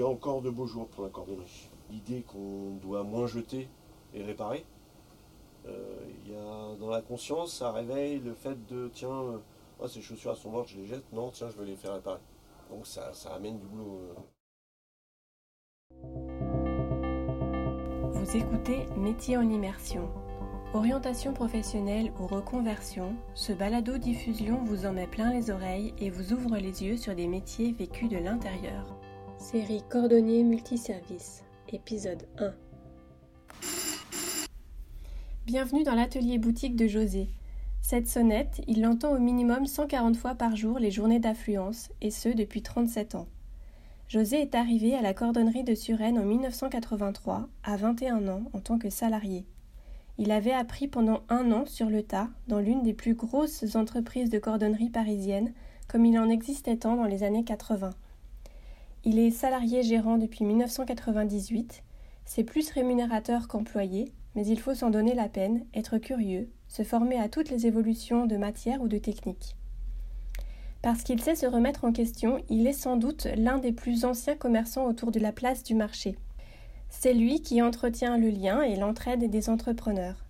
y a encore de beaux jours pour la cordonnerie. L'idée qu'on doit moins jeter et réparer. Euh, il y a dans la conscience, ça réveille le fait de tiens, euh, oh, ces chaussures sont mortes, je les jette. Non, tiens, je vais les faire réparer. Donc ça, ça amène du boulot. Vous écoutez Métier en immersion. Orientation professionnelle ou reconversion, ce balado-diffusion vous en met plein les oreilles et vous ouvre les yeux sur des métiers vécus de l'intérieur. Série Cordonnier Multiservice, épisode 1. Bienvenue dans l'atelier boutique de José. Cette sonnette, il l'entend au minimum 140 fois par jour les journées d'affluence, et ce depuis 37 ans. José est arrivé à la cordonnerie de Suresnes en 1983, à 21 ans, en tant que salarié. Il avait appris pendant un an sur le tas dans l'une des plus grosses entreprises de cordonnerie parisienne, comme il en existait tant dans les années 80. Il est salarié gérant depuis 1998. C'est plus rémunérateur qu'employé, mais il faut s'en donner la peine, être curieux, se former à toutes les évolutions de matière ou de technique. Parce qu'il sait se remettre en question, il est sans doute l'un des plus anciens commerçants autour de la place du marché. C'est lui qui entretient le lien et l'entraide des entrepreneurs.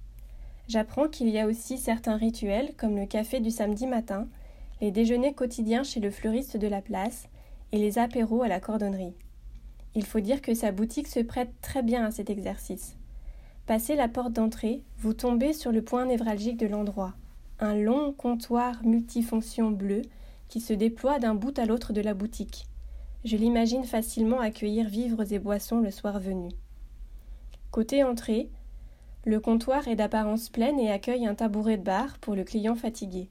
J'apprends qu'il y a aussi certains rituels comme le café du samedi matin, les déjeuners quotidiens chez le fleuriste de la place et les apéros à la cordonnerie. Il faut dire que sa boutique se prête très bien à cet exercice. Passez la porte d'entrée, vous tombez sur le point névralgique de l'endroit, un long comptoir multifonction bleu qui se déploie d'un bout à l'autre de la boutique. Je l'imagine facilement accueillir vivres et boissons le soir venu. Côté entrée, le comptoir est d'apparence pleine et accueille un tabouret de bar pour le client fatigué.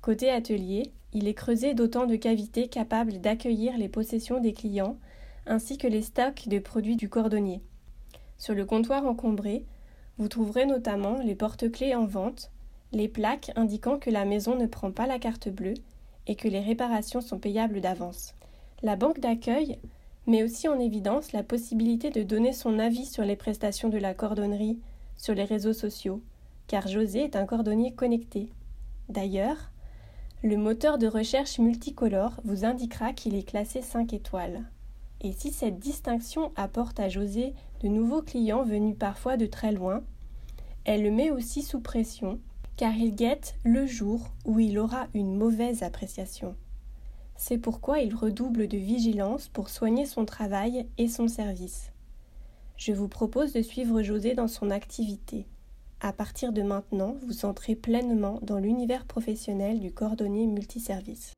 Côté atelier, il est creusé d'autant de cavités capables d'accueillir les possessions des clients ainsi que les stocks de produits du cordonnier. Sur le comptoir encombré, vous trouverez notamment les porte-clés en vente, les plaques indiquant que la maison ne prend pas la carte bleue et que les réparations sont payables d'avance. La banque d'accueil met aussi en évidence la possibilité de donner son avis sur les prestations de la cordonnerie sur les réseaux sociaux, car José est un cordonnier connecté. D'ailleurs, le moteur de recherche multicolore vous indiquera qu'il est classé 5 étoiles. Et si cette distinction apporte à José de nouveaux clients venus parfois de très loin, elle le met aussi sous pression, car il guette le jour où il aura une mauvaise appréciation. C'est pourquoi il redouble de vigilance pour soigner son travail et son service. Je vous propose de suivre José dans son activité. À partir de maintenant, vous entrez pleinement dans l'univers professionnel du cordonnier multiservice.